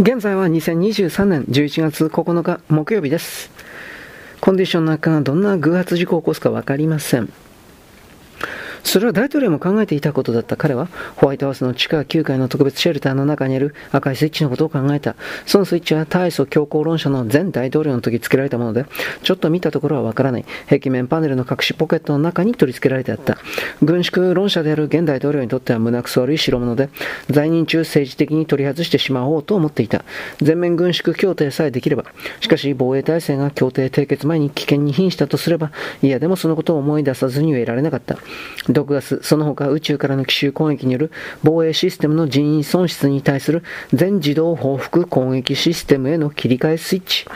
現在は2023年11月9日木曜日です。コンディションの中がどんな偶発事故を起こすか分かりません。それは大統領も考えていたことだった彼は、ホワイトハウスの地下9階の特別シェルターの中にある赤いスイッチのことを考えた。そのスイッチは大祖強硬論者の前大統領の時付けられたもので、ちょっと見たところはわからない。壁面パネルの隠しポケットの中に取り付けられてあった。軍縮論者である現大統領にとっては胸くそ悪い代物で、在任中政治的に取り外してしまおうと思っていた。全面軍縮協定さえできれば。しかし防衛体制が協定締結前に危険に瀕したとすれば、いやでもそのことを思い出さずにはいられなかった。毒ガス、その他宇宙からの奇襲攻撃による防衛システムの人員損失に対する全自動報復攻撃システムへの切り替えスイッチ。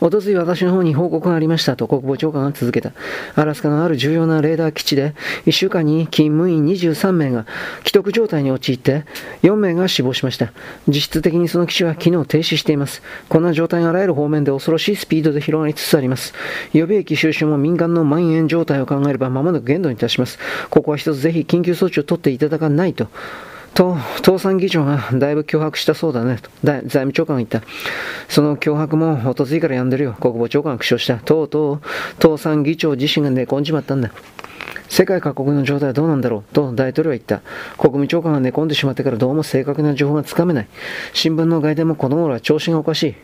おとつい私の方に報告がありましたと国防長官が続けた。アラスカのある重要なレーダー基地で、1週間に勤務員23名が既得状態に陥って、4名が死亡しました。実質的にその基地は機能停止しています。こんな状態があらゆる方面で恐ろしいスピードで広がりつつあります。予備役収集も民間の蔓延状態を考えれば間もなく限度に達します。ここは一つぜひ緊急措置を取っていただかないと。と、倒産議長がだいぶ脅迫したそうだね、と財務長官が言った。その脅迫もおとついからやんでるよ。国防長官が苦笑した。とうとう、倒産議長自身が寝込んじまったんだ。世界各国の状態はどうなんだろうと大統領は言った。国務長官が寝込んでしまってからどうも正確な情報がつかめない。新聞の外伝もこの頃は調子がおかしい。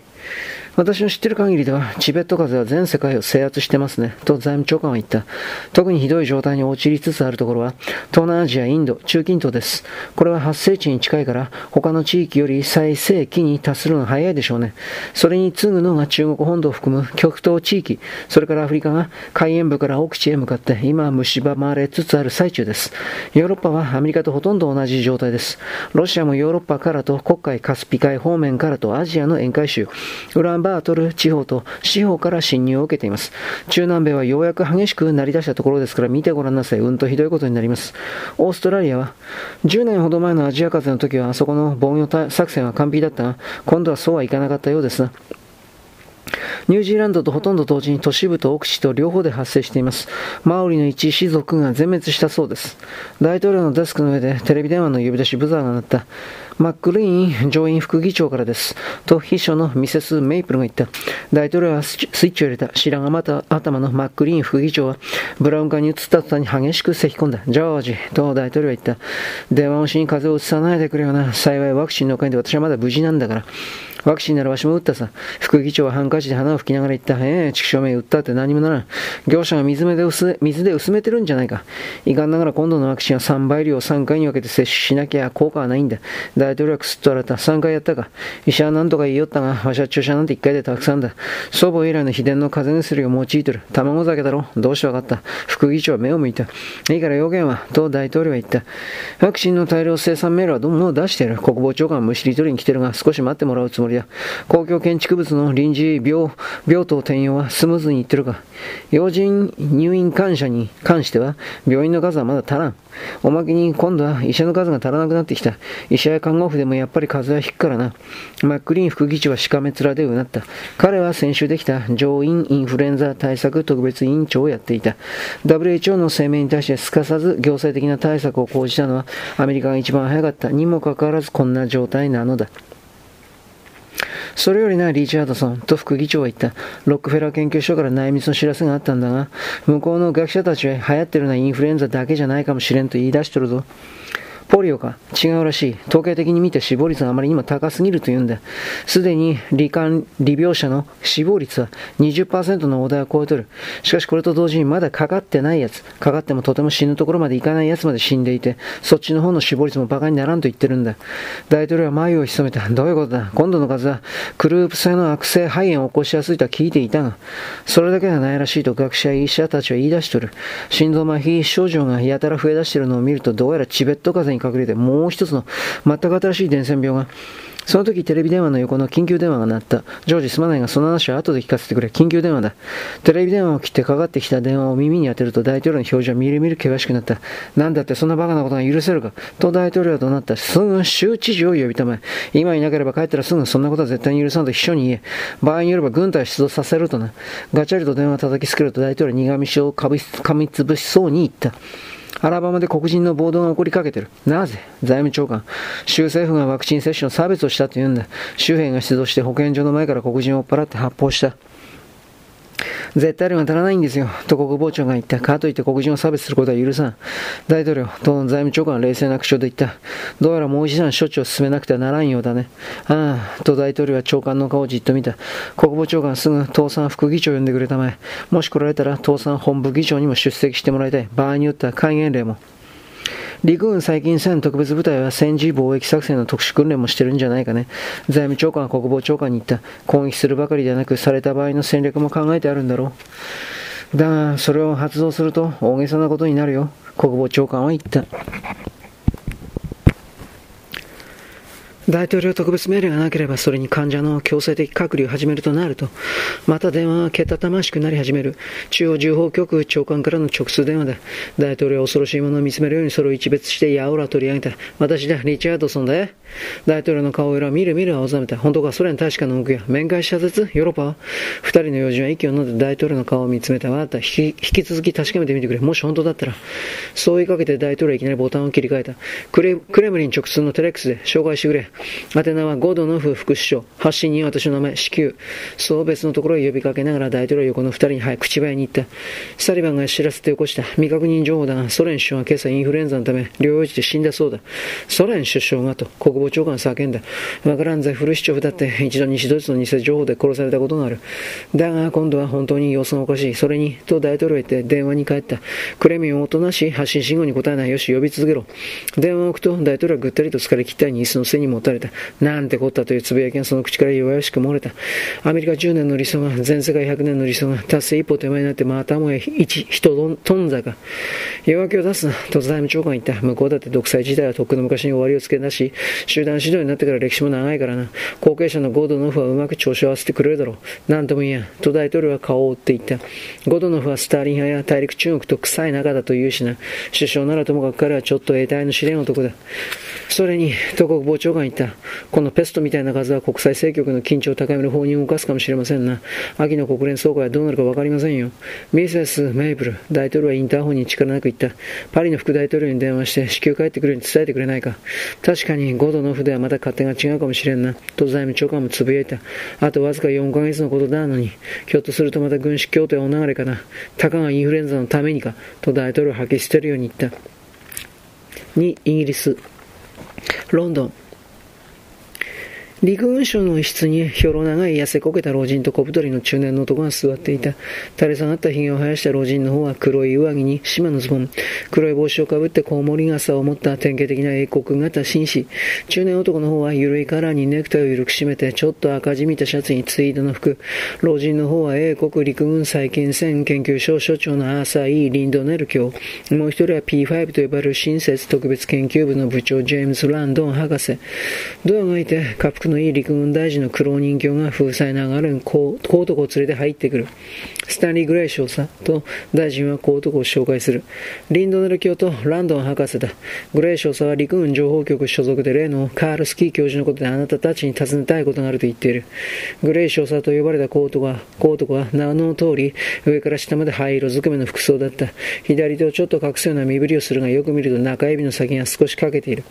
私の知ってる限りでは、チベット風は全世界を制圧してますね、と財務長官は言った。特にひどい状態に陥りつつあるところは、東南アジア、インド、中近東です。これは発生地に近いから、他の地域より最盛期に達するのが早いでしょうね。それに次ぐのが中国本土を含む極東地域、それからアフリカが海沿部から奥地へ向かって、今は蝕まれつつある最中です。ヨーロッパはアメリカとほとんど同じ状態です。ロシアもヨーロッパからと黒海カスピ海方面からとアジアの沿海州、ウランバートル地方と司法から侵入を受けています。中南米はようやく激しくなりだしたところですから見てごらんなさい。うんとひどいことになります。オーストラリアは10年ほど前のアジア風の時はあそこの防御作戦は完璧だったが、今度はそうはいかなかったようです。ニュージーランドとほとんど同時に都市部と奥地と両方で発生しています。マウリの一種族が全滅したそうです。大統領のデスクの上でテレビ電話の呼び出しブザーが鳴った。マックルイン上院副議長からです。と秘書のミセス・メイプルが言った。大統領はスイッチを入れた。白髪また頭のマックリーン副議長はブラウン管に移った途端に激しく咳き込んだ。ジョージと大統領は言った。電話越しに風を移さないでくれよな。幸いワクチンのおかげで私はまだ無事なんだから。ワクチンならわしも打ったさ。副議長はハンカチで鼻を拭きながら言った。ええ、畜生名打ったって何もならん。業者が水で薄水で薄めてるんじゃないか。遺憾ながら今度のワクチンは3倍量を3回に分けて接種しなきゃ効果はないんだ。大統領はくすっと洗った。3回やったか。医者は何とか言いよったが、わしは注射なんて1回でたくさんだ。祖母以来の秘伝の風邪薬を用いてる。卵酒だろ。どうしてわかった。副議長は目を向いた。いいから要件は、と大統領は言った。ワクチンの大量生産メールはどうも出している。国防長官はむしり取りに来てるが、少し待ってもらうつもりだ。公共建築物の臨時病病棟転用はスムーズにいってるか。要人入院患者に関しては、病院の数はまだ足らん。おまけに今度は医者の数が足らなくなってきた。医者や看護婦でもやっぱり数は引くからな。マックリーン副議長はしかめ面でうなった。彼は先週できた上院インフルエンザ対策特別委員長をやっていた。WHO の声明に対してすかさず行政的な対策を講じたのはアメリカが一番早かったにもかかわらずこんな状態なのだ。それよりな、リチャードソンと副議長は言った。ロックフェラー研究所から内密の知らせがあったんだが、向こうの学者たちは流行ってるのはインフルエンザだけじゃないかもしれんと言い出しとるぞ。ポリオか違うらしい。統計的に見て死亡率があまりにも高すぎるというんだ。すでに罹患、罹病者の死亡率は20%の大台を超えとる。しかしこれと同時にまだかかってないやつ、かかってもとても死ぬところまでいかないやつまで死んでいて、そっちの方の死亡率も馬鹿にならんと言ってるんだ。大統領は眉を潜めた。どういうことだ今度の数は、クループ性の悪性肺炎を起こしやすいとは聞いていたが、それだけではないらしいと学者や医者たちは言い出しとる。心臓麻痺症状がやたら増え出しているのを見ると、どうやらチベット風邪に隠れてもう一つの全く新しい伝染病がその時テレビ電話の横の緊急電話が鳴った。ジョージすまないがその話は後で聞かせてくれ。緊急電話だ。テレビ電話を切ってかかってきた電話を耳に当てると大統領の表情はみるみる険しくなった。なんだってそんなバカなことが許せるか。と大統領は怒鳴った。すぐ州知事を呼びたまえ。今いなければ帰ったらすぐそんなことは絶対に許さんと秘書に言え。場合によれば軍隊出動させるとな。ガチャリと電話を叩きつけると大統領は苦虫をかみつぶしそうに言った。アラバマで黒人の暴動が起こりかけてる。なぜ？財務長官。州政府がワクチン接種の差別をしたと言うんだ。州兵が出動して保健所の前から黒人を追っ払って発砲した。絶対量が足らないんですよ、と国防長が言った。かといって黒人を差別することは許さん。大統領、党の財務長官は冷静な口調で言った。どうやらもう一段処置を進めなくてはならんようだね。ああ、と大統領は長官の顔をじっと見た。国防長官はすぐ党産副議長を呼んでくれたまえ。もし来られたら党産本部議長にも出席してもらいたい。場合によっては戒厳令も。陸軍最近戦特別部隊は戦時貿易作戦の特殊訓練もしてるんじゃないかね。財務長官は国防長官に言った。攻撃するばかりではなく、された場合の戦略も考えてあるんだろう。だが、それを発動すると大げさなことになるよ。国防長官は言った。大統領特別命令がなければそれに患者の強制的隔離を始めるとなると、また電話がけたたましくなり始める。中央重報局長官からの直通電話で、大統領は恐ろしいものを見つめるようにそれを一別してやおら取り上げた。私だ、リチャードソンだよ。大統領の顔色はみるみる青ざめた。本当か、ソ連大使館の動きや、面会謝絶ヨーロッパは？二人の要人は息を飲んで大統領の顔を見つめた。わかった。引き続き確かめてみてくれ。もし本当だったら。そう言いかけて大統領はいきなりボタンを切り替えた。クレムリン直通のテレックスで紹介してくれ。宛名はゴドノフ副首相。発信人は私の名前、至急。そう別のところへ呼びかけながら大統領横の二人に早く口早に言った。サリバンが知らせて起こした未確認情報だが、ソ連首相は今朝インフルエンザのため療養時で死んだそうだ。ソ連首相がと国防長官叫んだ。わからんぜ、フルシチョフだって一度西ドイツの偽情報で殺されたことがある。だが今度は本当に様子がおかしい。それに、と大統領へって電話に帰った。クレミンをおとなし発信信号に答えない。よし、呼び続けろ。電話を置くと大統領はぐったりと疲れ切ったように椅子の背に持たれた。なんてこったというつぶやきがその口から弱々しく漏れた。アメリカ10年の理想が、全世界100年の理想が達成一歩手前になってまたもや一、人頓挫が。弱気を出すな、と財務長官言った。向こうだって独裁時代はとっくの昔に終わりをつけ出し、集団指導になってから歴史も長いからな。後継者のゴードノフはうまく調子を合わせてくれるだろう。なんともいいや。と大統領は顔を追って言った。ゴードノフはスターリン派や大陸中国と臭い仲だと言うしな。首相ならともかく彼はちょっと得体の知れん男だ。それに、東国防長官た。このペストみたいな数は国際政局の緊張を高める方に動かすかもしれませんな。秋の国連総会はどうなるか分かりませんよ。ミセス・メイブル、大統領はインターホンに力なく言った。パリの副大統領に電話して至急帰ってくるように伝えてくれないか。確かに5度の筆はまた勝手が違うかもしれんな。と財務長官もつぶやいた。あとわずか4ヶ月のことだのに、ひょっとするとまた軍事協定お流れかな。たかがインフルエンザのためにか。と大統領は吐き捨てるように言った。2、イギリス。ロンドン。陸軍省の一室に、ひょろ長い痩せこけた老人と小太りの中年の男が座っていた。垂れ下がった髭を生やした老人の方は黒い上着に島のズボン、黒い帽子をかぶってコウモリ傘を持った典型的な英国型紳士。中年男の方は緩いカラーにネクタイを緩く締めて、ちょっと赤じみたシャツにツイードの服。老人の方は英国陸軍再建戦研究所所長のアーサー・イー・リンドネル教。もう一人は P5 と呼ばれる新設特別研究部の部長ジェームズ・ランドン博士。ドアが開いて、滑腹のいい陸軍大臣の苦労人形が封鎖ながらこう男を連れて入ってくる。スタンリー・グレイ少佐と大臣はこう男を紹介する。リンドネル教とランドン博士だ。グレイ少佐は陸軍情報局所属で例のカール・スキー教授のことであなたたちに尋ねたいことがあると言っている。グレイ少佐と呼ばれたコートは、コートは名の通り上から下まで灰色ずくめの服装だった。左手をちょっと隠すような身振りをするがよく見ると中指の先が少し欠けている。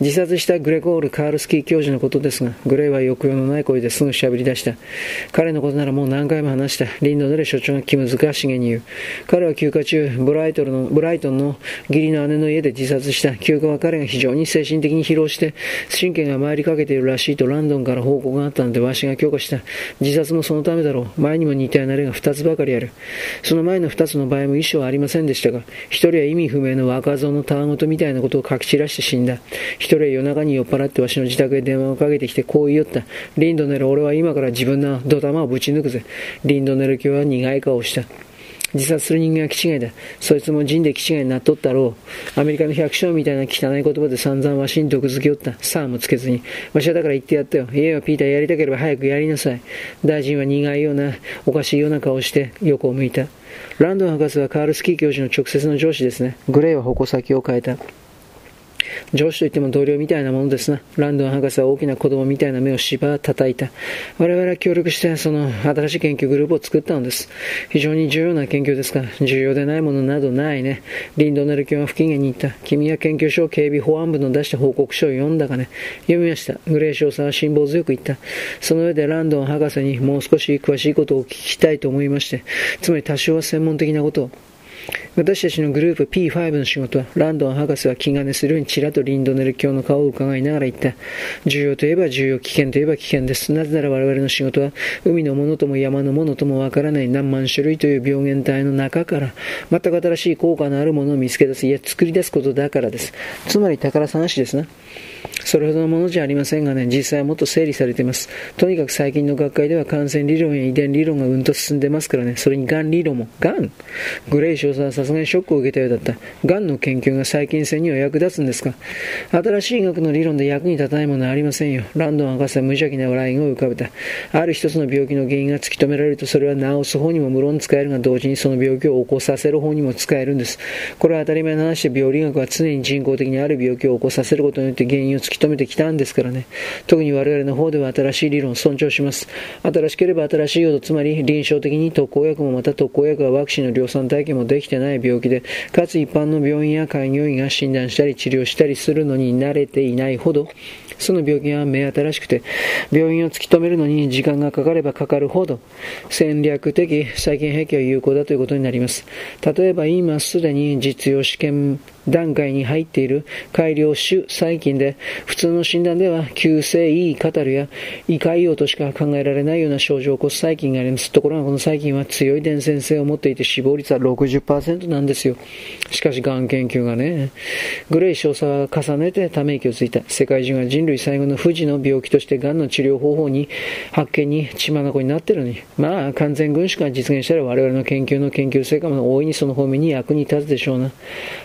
自殺したグレゴール・カールスキー教授のことですが、グレイは抑揚のない声ですぐ喋り出した。彼のことならもう何回も話した。リンドネル所長が気難しげに言う。彼は休暇中、ブライトのブライトンの義理の姉の家で自殺した。休暇は彼が非常に精神的に疲労して、神経が参りかけているらしいとランドンから報告があったので、わしが許可した。自殺もそのためだろう。前にも似たような例が2つばかりある。その前の2つの場合も遺書はありませんでしたが、1人は意味不明の若造のたわごとみたいなことを書き散らして死んだ。一人は夜中に酔っ払ってわしの自宅へ電話をかけてきてこう言った。リンドネル、俺は今から自分のドタマをぶち抜くぜ。リンドネル教は苦い顔をした。自殺する人間は気違いだ。そいつも人で気違いになっとったろう。アメリカの百姓みたいな汚い言葉で散々わしに毒づけよった。さあもつけずに。わしはだから言ってやったよ。家はピーターやりたければ早くやりなさい。大臣は苦いような、おかしいような顔をして横を向いた。ランドン博士はカールスキー教授の直接の上司ですね。グレイは矛先を変えた。上司といっても同僚みたいなものですな。ランドン博士は大きな子供みたいな目をしば叩いた。我々は協力してその新しい研究グループを作ったのです。非常に重要な研究ですが、重要でないものなどないね。リンドネル教は不機嫌に言った。君は研究所警備保安部の出した報告書を読んだかね。読みました。グレー少佐は辛抱強く言った。その上でランドン博士にもう少し詳しいことを聞きたいと思いまして、つまり多少は専門的なことを。私たちのグループ P5 の仕事は、ランドン博士は気兼ねするようにちらとリンドネル教の顔を伺いながら言った。重要といえば重要、危険といえば危険です。なぜなら我々の仕事は、海のものとも山のものともわからない何万種類という病原体の中から、全く新しい効果のあるものを見つけ出す、いや作り出すことだからです。つまり宝探しですな。それほどのものじゃありませんがね、実際はもっと整理されています。とにかく最近の学会では感染理論や遺伝理論がうんと進んでますからね、それにがん理論も、がんグレイ少佐はさすがにショックを受けたようだった。がんの研究が細菌性には役立つんですか新しい医学の理論で役に立たないものはありませんよ。ランドン博士は無邪気な笑いを浮かべた。ある一つの病気の原因が突き止められると、それは治す方にも無論使えるが同時にその病気を起こさせる方にも使えるんです。これは当たり前の話で病理学は常に人工的にある病気を起こさせることによって原因を突き止めてきたんですからね。特に我々の方では新しい理論を尊重します。新しければ新しいほど、つまり臨床的に特効薬もまた特効薬はワクチンの量産体系もできてない病気で、かつ一般の病院や開業医が診断したり治療したりするのに慣れていないほど、その病気が目新しくて、病院を突き止めるのに時間がかかればかかるほど、戦略的細菌兵器は有効だということになります。例えば今すでに実用試験段階に入っている改良種細菌で、普通の診断では急性胃カタルや胃潰瘍としか考えられないような症状を起こす細菌があります。ところがこの細菌は強い伝染性を持っていて死亡率は60%なんですよ。しかし、がん研究がね、グレイ少佐は重ねてため息をついた。世界中が人類最後の不治の病気としてがんの治療方法に発見に血眼になってるのに、まあ、完全軍縮が実現したら我々の研究の研究成果も大いにその方面に役に立つでしょうな。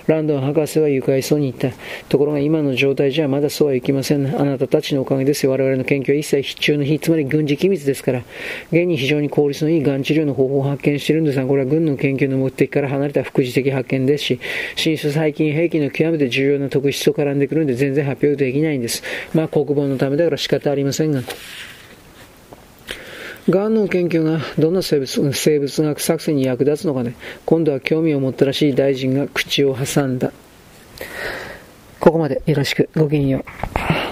ランドン博士は愉快そうに言った。ところが今の状態じゃまだそうはいきません。あなたたちのおかげですよ。我々の研究は一切必中の日、つまり軍事機密ですから。現に非常に効率のいいがん治療の方法を発見しているんですが、これは軍の研究の目的から離れた副次的発見ですし、新種細菌兵器の極めて重要な特質と絡んでくるんで全然発表できないんです。まあ国防のためだから仕方ありませんが。がんの研究がどんな生物生物学作戦に役立つのかね、今度は興味を持ったらしい大臣が口を挟んだ。ここまでよろしく。ごきげんよう。